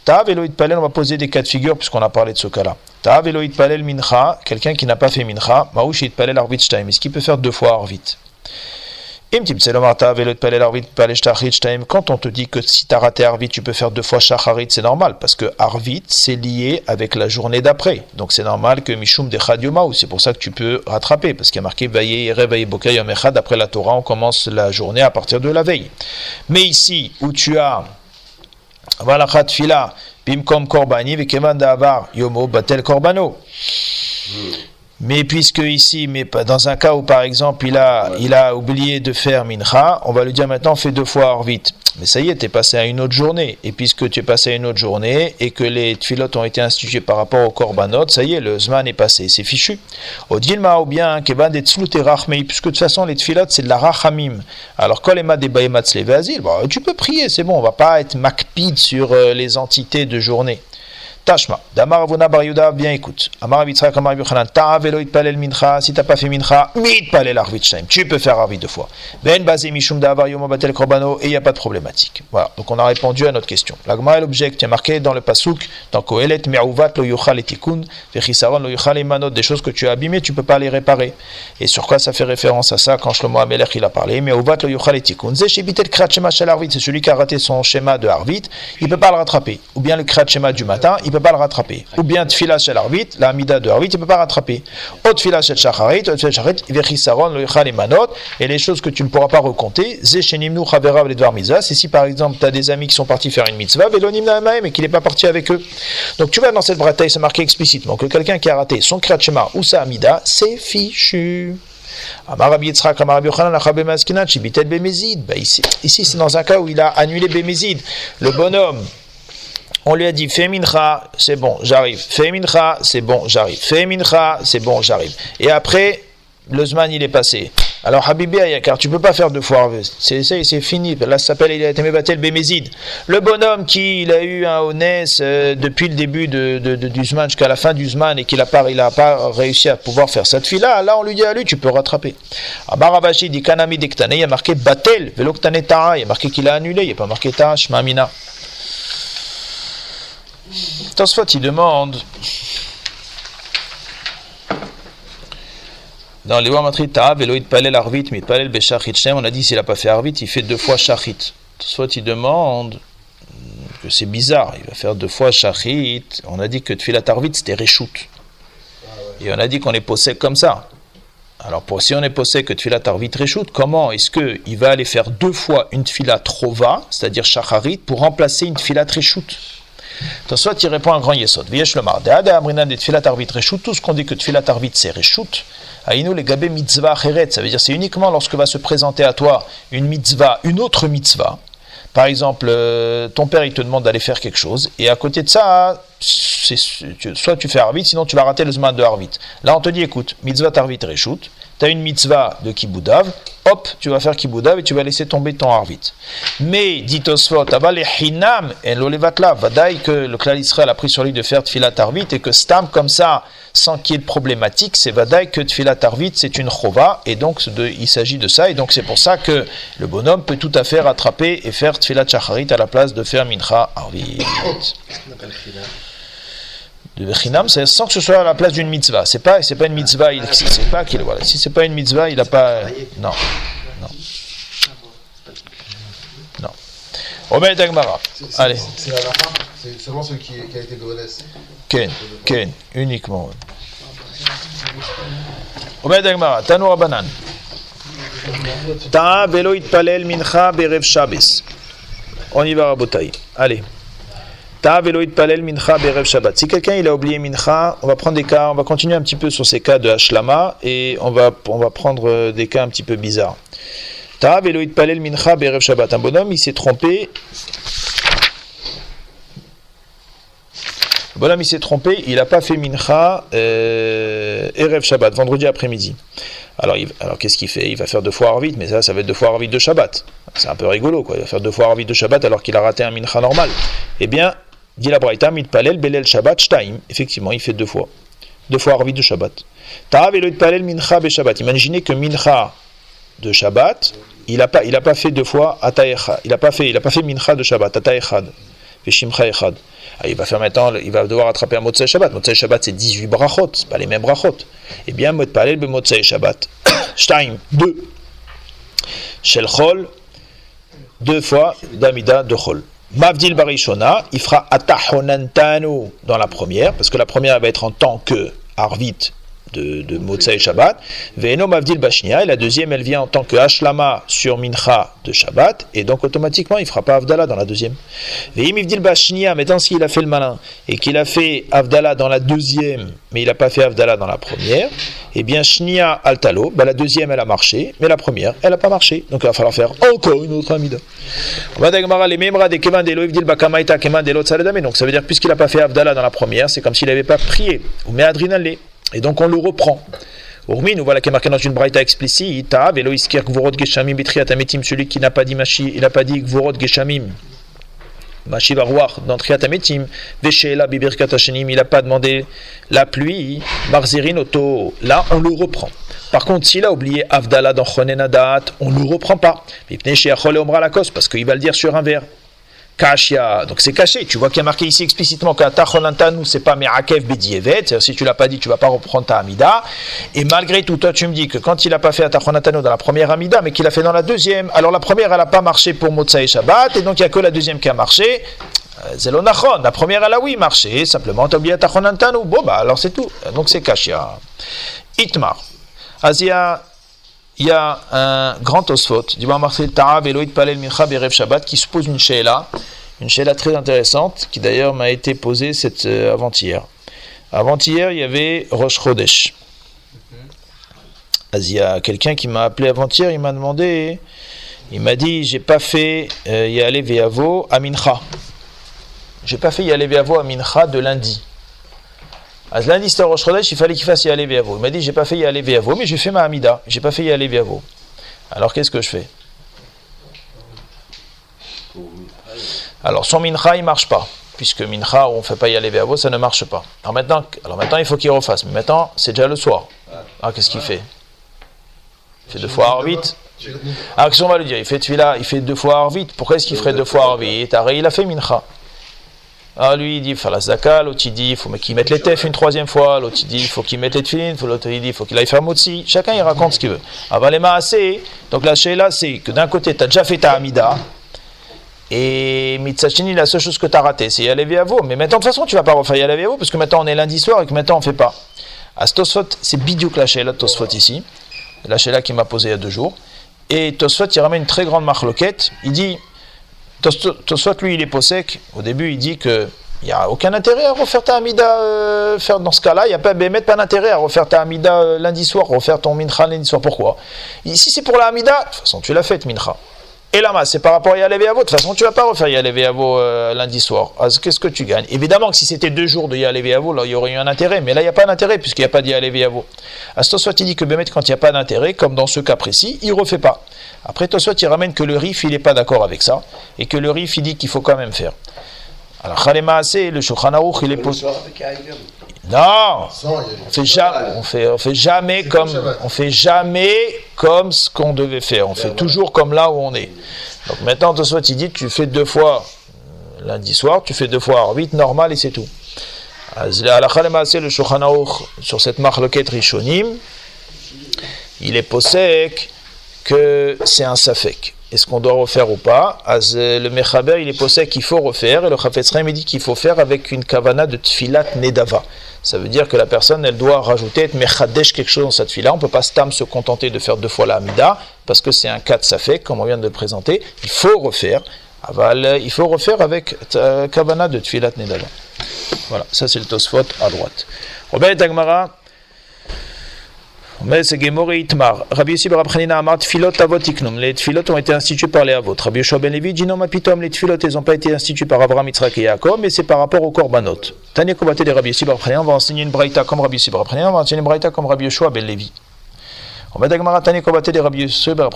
Palel, on va poser des cas de figure puisqu'on a parlé de ce cas-là. Tav Eloïd Palel Mincha, quelqu'un qui n'a pas fait Mincha, Maouch Palel Shtaim, est-ce qu'il peut faire deux fois Arvit quand on te dit que si tu as raté Arvit, tu peux faire deux fois Shacharit, c'est normal parce que Arvit, c'est lié avec la journée d'après. Donc c'est normal que Mishum de Chadiomau, c'est pour ça que tu peux rattraper parce qu'il y a marqué Vaye après la Torah, on commence la journée à partir de la veille. Mais ici, où tu as voilà fila bimkom korbani vekevan da'avar yomo batel korbano. Mais puisque ici, mais pas- dans un cas où par exemple il a, il a oublié de faire mincha, on va lui dire maintenant fais deux fois Arvit. Mais ça y est, tu es passé à une autre journée. Et puisque tu es passé à une autre journée et que les tfilotes ont été institués par rapport au korbanot, ça y est, le zman est passé, c'est fichu. Au dilma ou bien kevan des tzlut et rachmei, puisque de toute façon les tfilotes c'est de la rachamim. Alors quand les mat des bayemat slevasil, bah, tu peux prier, c'est bon, on va pas être makpid sur euh, les entités de journée. Tashma, Damar Avuna Bar Yuda, bien écoute. Amar Avitra Kamar Yochanan, Ta'av Eloït Palel Mincha, si t'as pas fait Mincha, Mit Palel Arvit Shtaim. Tu peux faire Arvit deux fois. Ben Bazé Mishum Da'avar Yomo Batel Korbano, et il n'y a pas de problématique. Voilà, donc on a répondu à notre question. L'agma est l'object, il y a marqué dans le Pasuk, dans Kohelet, Me'ouvat lo yuchal etikun, Vechisaron lo yuchal emanot, des choses que tu as abîmées, tu peux pas les réparer. Et sur quoi ça fait référence à ça quand Shlomo Amelech il a parlé Me'ouvat lo yuchal etikun, Ze shebitel krat shema shel Arvit, c'est celui qui a raté son schéma de Arvit, il peut pas le rattraper. Ou bien le krat shema du matin, il peut pas le rattraper. Ou bien tfila shel Arvit, la amida de Arvit, il peut pas rattraper. Ot tfila shel shacharit, shacharit, vechisaron lo yuchal emanot, et les choses que tu ne pourras pas recompter, Ze shenimnu chaverav c'est si par exemple tu as des amis qui sont partis faire une mitzvah, velonim naamaim, et qu'il n'est pas parti avec eux. Donc tu vas dans cette bataille, c'est marqué explicitement que quelqu'un qui a raté son krat shema ou sa amida, c'est fichu. Ici, ici c'est dans un cas où il a annulé Bémézid. Le bonhomme, on lui a dit fais mincha, c'est bon, j'arrive. Fais c'est bon, j'arrive. Fais mincha, c'est bon, j'arrive. Et après, le zman il est passé. Alors Habibi car tu peux pas faire deux fois. C'est c'est fini. Là ça s'appelle il a été mébatel bémézid. Le bonhomme qui il a eu un honnête euh, depuis le début de, du zman jusqu'à la fin du zman et qu'il a pas il a pas réussi à pouvoir faire cette fille là. Là on lui dit à lui tu peux rattraper. Abaravashi dit kanami il a marqué batel veloktane ta'a il a marqué qu'il a annulé il n'y a pas marqué ta'a shmamina. Tosfot il demande dans les Palel Beshachit Shem, on a dit s'il n'a pas fait Arvit, il fait deux fois Shachit. Soit il demande que c'est bizarre, il va faire deux fois Shachit. On a dit que Tfilat Arvit c'était Reshut. Et on a dit qu'on est possède comme ça. Alors pour, si on est possède que Tfilat Arvit Reshut, comment est-ce qu'il va aller faire deux fois une Tfilat Trova, c'est-à-dire Shacharit, pour remplacer une Tfilat soit il répond à un grand yesod. Viesh le amrinan de tfilat arvit reshut. Tout ce qu'on dit que tfilat arvit c'est reshut. Aïnou les gabé mitzvah cheret. Ça veut dire c'est uniquement lorsque va se présenter à toi une mitzvah, une autre mitzvah. Par exemple, euh, ton père il te demande d'aller faire quelque chose et à côté de ça, soit tu fais arvit, sinon tu vas rater le zman de arvit. Là on te dit écoute, mitzvah arvit reshut. Tu as une mitzvah de kiboudav, hop, tu vas faire kiboudav et tu vas laisser tomber ton arvit. Mais, dit Tosfot, aval hinam en l'olevatla, vadaï que le clan Israël a pris sur lui de faire tfilat arvit et que stam comme ça, sans qu'il y ait de problématique, c'est vadaï que tfilat arvit c'est une chova et donc de- il s'agit de ça et donc c'est pour ça que le bonhomme peut tout à fait rattraper et faire tfilat shacharit à la place de faire mincha arvit. *coughs* De chinam, c'est sans que ce soit à la place d'une mitzvah. C'est pas, c'est pas une mitzvah. Il, c'est pas qu'il, voilà. Si c'est pas une mitzvah, il a pas. Non, non, non. Omer Dagmara. C'est- c'est- Allez, C'est la lacha, c'est seulement celui qui, qui a été godesse. Ken, Ken, uniquement. Omer Dagmara. Tanu Rabanan. Ta'a velo itpalel mincha berev Shabbos. On y va, Rabotai. Allez. Ta'a velo itpalel mincha berev Shabbat. Si quelqu'un il a oublié mincha, on va prendre des cas, on va continuer un petit peu sur ces cas de Hashlama et on va, prendre euh, des cas un petit peu bizarres. Mincha Shabbat. Un bonhomme, il s'est trompé. Le bonhomme, il s'est trompé, il n'a pas fait mincha euh, Shabbat, vendredi après-midi. Alors, alors qu'est-ce qu'il fait? Il va faire deux fois Arvit, mais ça, ça va être deux fois Arvit de Shabbat. C'est un peu rigolo, quoi. Il va faire deux fois Arvit de Shabbat alors qu'il a raté un mincha normal. Eh bien, dit la Braïta, mitpalel belel Shabbat shtaim. Effectivement, il fait deux fois. Deux fois Arvit de Shabbat. Ta'av elo itpalel mincha be Shabbat. Imaginez que mincha de Shabbat, il n'a pas, pas fait deux fois Ataecha. Il n'a pas fait, pas mincha de Shabbat, Ataechad. Veshimcha echad. Ah, il va faire maintenant, il va devoir attraper un Motzei Shabbat. Motzei Shabbat, c'est 18 brachot, c'est pas les mêmes brachot. Eh bien, mot palel be Motzei Shabbat. *coughs* Shtaim, deux. Shel Chol, deux fois d'Amida de Chol. Mavdil Barishona, il fera Atahonantanu dans la première, parce que la première va être en tant que Arvit de, de Motzei Shabbat. Ve'eno Mavdil Bashnia, et la deuxième, elle vient en tant que Hashlama sur Mincha de Shabbat, et donc automatiquement, il fera pas Avdallah dans la deuxième. Ve'im Ivdil Bashnia, maintenant s'il a fait le malin, et qu'il a fait Avdallah dans la deuxième, mais il n'a pas fait Avdallah dans la première, eh bien Shnia Altalo, ben, la deuxième elle a marché, mais la première elle n'a pas marché. Donc il va falloir faire encore une autre Amida. Donc ça veut dire puisqu'il n'a pas fait Avdallah dans la première, c'est comme s'il n'avait pas prié. Ou met adrinalé. Et donc on le reprend. Urmi, nous voilà qui est marqué dans une braïta explicite, geshamim celui qui n'a pas dit machi, il n'a pas dit gvorot geshamim. Machi varouar dans triat ametim, veshela bibirkat hashenim, il n'a pas demandé la pluie, marzirin auto. Là, on le reprend. Par contre, s'il a oublié Avdallah dans Chonenadat, on ne le reprend pas. Omra lakos, parce qu'il va le dire sur un verre. Kashia, donc c'est caché. Tu vois qu'il y a marqué ici explicitement qu'Atachonantanu, c'est pas Merakev Bedievet. Si tu l'as pas dit, tu vas pas reprendre ta Amida. Et malgré tout, toi, tu me dis que quand il a pas fait Atachonantanu dans la première Amida, mais qu'il a fait dans la deuxième, alors la première, elle a pas marché pour Motsai Shabbat, et donc il y a que la deuxième qui a marché. Euh, Zelonachon, la première, elle a oui marché, simplement, t'as oublié Atachonantanu. Bon, bah, alors c'est tout. Donc c'est Kashia. Itmar. Azia, il y a un grand osphot, du Marcel Ta'ab Eloïd Palel Mincha Berev Shabbat, qui se pose une sheila, une sheila très intéressante, qui d'ailleurs m'a été posée cette euh, avant-hier. Avant-hier, il y avait Rosh Chodesh. Il y a quelqu'un qui m'a appelé avant-hier, il m'a demandé, il m'a dit, j'ai pas fait euh, Yale Veavo à Mincha. J'ai pas fait Yale Veavo à Mincha de lundi. À c'était Rosh il fallait qu'il fasse Yale Veavo. Il m'a dit, j'ai pas fait Yale Veavo, mais j'ai fait ma Hamida. J'ai pas fait Yale Veavo. Alors, qu'est-ce que je fais? Alors, son Mincha, il marche pas. Puisque Mincha, on fait pas Yale Veavo, ça ne marche pas. Alors maintenant, alors maintenant il faut qu'il refasse. Mais maintenant, c'est déjà le soir. Alors, qu'est-ce qu'il fait? Il fait deux fois Arvit. Alors, qu'est-ce qu'on va lui dire? Il fait Tfila, il fait deux fois Arvit. Pourquoi est-ce qu'il ferait deux fois Arvit Arrête, il a fait Mincha. Alors lui, il dit, faut la zaka, l'autre il dit, il faut qu'il mette les tefs une troisième fois, l'autre il dit, il faut qu'il mette les tefilines, l'autre il dit, il faut qu'il aille faire motzi. Chacun il raconte ce qu'il veut. Avant les maasé, donc la là c'est que d'un côté, tu as déjà fait ta amida, et Mitsachini, la seule chose que tu as raté, c'est Yalevi Avo. Mais maintenant, de toute façon, tu vas pas refaire Yalevi Avo, parce que maintenant on est lundi soir et que maintenant on fait pas. À Tosfot, c'est Bidyuk la Sheila Tosfot ici, la Sheila qui m'a posé il y a deux jours. Et Tosfot, il ramène une très grande marloquette. Il dit, Tosfot, lui, il est possèque. Au début, il dit que il n'y a aucun intérêt à refaire ta Amida euh, faire dans ce cas-là. Il n'y a pas, ben, pas d'intérêt à refaire ta Amida euh, lundi soir, refaire ton Mincha lundi soir. Pourquoi? Ici, c'est pour la Amida. De toute façon, tu l'as faite, Mincha. Et là, c'est par rapport à Yalevé Avo. De toute façon, tu vas pas refaire Yalevé Avo euh, lundi soir. Alors, Qu'est-ce que tu gagnes? Évidemment que si c'était deux jours de Yalevé Avo, là, il y aurait eu un intérêt. Mais là, il n'y a pas d'intérêt puisqu'il n'y a pas de Yalevé Avo. Astoswat, il dit que Bémet, quand il n'y a pas d'intérêt, comme dans ce cas précis, il refait pas. Après, Toswat, il ramène que le RIF, il n'est pas d'accord avec ça. Et que le RIF, il dit qu'il faut quand même faire. Alors, Khalema Assez, le Shulchan il est posé. Non on fait jamais, on fait, on fait jamais comme, on fait jamais comme ce qu'on devait faire. On fait toujours comme là où on est. Donc maintenant, de soit il dit, tu fais deux fois euh, lundi soir, tu fais deux fois Arvit, normal et c'est tout. Le sur cette marloquette Rishonim, il est possèque que c'est un safek. Est-ce qu'on doit refaire ou pas euh, Le Mechaber, il est possèque qu'il faut refaire, et le Chafetz Chaim, il dit qu'il faut faire avec une kavana de tfilat nedava. Ça veut dire que la personne, elle doit rajouter, être mechadesh quelque chose dans cette fila. On ne peut pas stam se contenter de faire deux fois la amida, parce que c'est un cas de safek, comme on vient de le présenter. Il faut refaire. Il faut refaire avec kavana de tfilat nedava. Voilà, ça c'est le Tosfot à droite. Robert Dagmara. Mais c'est Gemore Itmar. Rabbi Yossi Bar Abchanina Amar Tfilot Avot Tiknum. Les Tfilot ont été institués par les Avot. Rabbi Yoshua Ben Levi dit non, ma pitom, les Tfilot, ils n'ont pas été institués par Abraham, Yitzhak et Yaakov, mais c'est par rapport au Korbanot. Tanya Kobaté de Rabbi Yossi Bar on va enseigner une braïta comme Rabbi Yossi Bar on va enseigner une braïta comme Rabbi Yoshua Ben Levi. On va d'Agmara Tanya Kobaté de Rabbi Yossi Bar.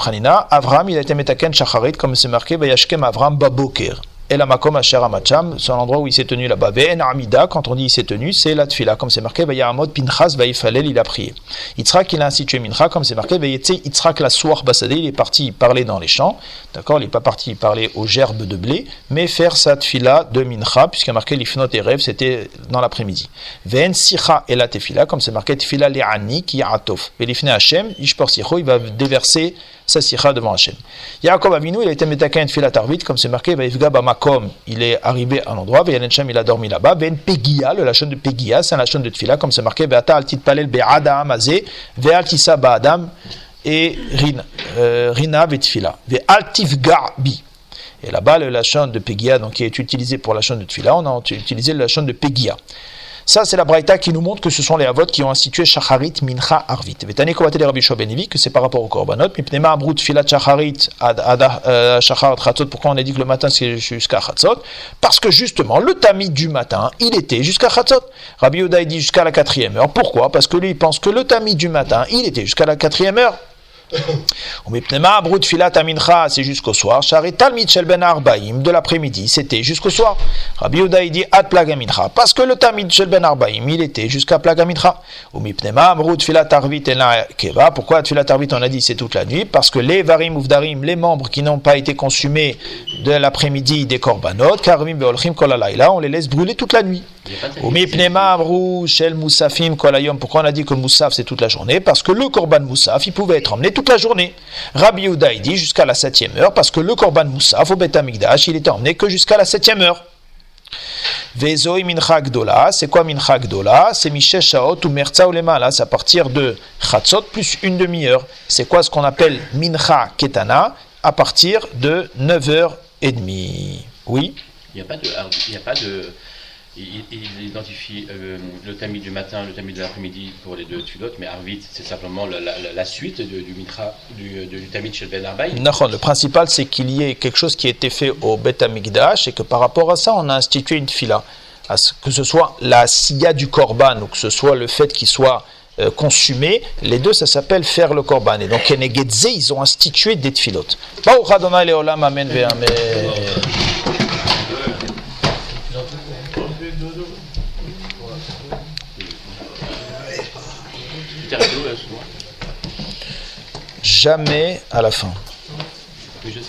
Avraham, il a été metaken shacharit, comme c'est marqué, Vayashkem Avraham Baboker. Et la makom asher amacham, c'est l'endroit où il s'est tenu là-bas. Ve'en amida, quand on dit il s'est tenu, c'est la tfila, comme c'est marqué, Vayahamod pinchas vaifalel, il a prié. Yitzhak, il a institué mincha, comme c'est marqué, la soir basadé, il est parti parler dans les champs, d'accord, il n'est pas parti parler aux gerbes de blé, mais faire sa tfila de mincha, puisqu'il a marqué l'ifnot et rêve, c'était dans l'après-midi. Ve'en sicha et la tefila, comme c'est marqué, tfila le'ani ki atof. Ve'lifne Hashem, ishpor sicho, il va déverser sa sicha devant Hashem. Yaakov Avinu, il a été metaken tfilat arvit, comme c'est marqué, bamakom, il est arrivé à l'endroit, Ve'en Shem, il a dormi là-bas, Ve'en pegia, le lachon de pegia, c'est un lachon de tfila, comme c'est marqué, Ve'ata al titpalel be'adam azé, Ve'al tisa ba'adam, et euh, Rina ve'tfila, Ve'al tifga bi. Et là-bas, le lachon de pegia, donc qui est utilisé pour la lachon de tfila, on a utilisé le lachon de pegia. Ça, c'est la braïta qui nous montre que ce sont les avot qui ont institué shacharit mincha arvit. Vetane kovaté de Rabbi Shua Ben Levi, que c'est par rapport au korbanot. Mipnema amrut filat shacharit euh, shacharat chatzot. Pourquoi on a dit que le matin c'est jusqu'à chatzot? Parce que justement, le tamis du matin, il était jusqu'à chatzot. Rabbi il dit jusqu'à la quatrième heure. Pourquoi? Parce que lui, il pense que le tamis du matin, il était jusqu'à la quatrième heure. C'est jusqu'au soir. Ben de l'après-midi, c'était jusqu'au soir. Rabbi Yehuda dit ad plagamincha, parce que le tamid shel ben arbaim, il était jusqu'à plagamincha. Pourquoi filat arvit on a dit c'est toute la nuit? Parce que les varim uvdarim, les membres qui n'ont pas été consumés de l'après-midi des korbanot, karvim veolchim kol halayla, on les laisse brûler toute la nuit. Pourquoi on a dit que le moussaf c'est toute la journée Parce que le korban moussaf, il pouvait être emmené toute la journée. Rabbi Yehuda dit jusqu'à la septième heure, parce que le korban moussaf au Beth Amikdash, il était emmené que jusqu'à la septième heure. Vezoi mincha gdola, c'est quoi mincha gdola C'est shaot ou merza ou là, c'est à partir de chatzot plus une demi-heure. C'est quoi ce qu'on appelle mincha ketana À partir de 9h30. Oui Il n'y a pas de. Il y a pas de il, identifie euh, le tamis du matin, le tamis de l'après-midi pour les deux tulotes, mais Arvit, c'est simplement la, suite de- du mitra, du, du tamis chez Ben Arbaï. Le principal, c'est qu'il y ait quelque chose qui a été fait au Beth Amikdash et que par rapport à ça, on a institué une fila. Que ce soit la siya du korban ou que ce soit le fait qu'il soit euh, consumé, les deux, ça s'appelle faire le korban. Et donc, Kenegedze, ils ont institué des tfilotes. Jamais à la fin. Oui, je sais.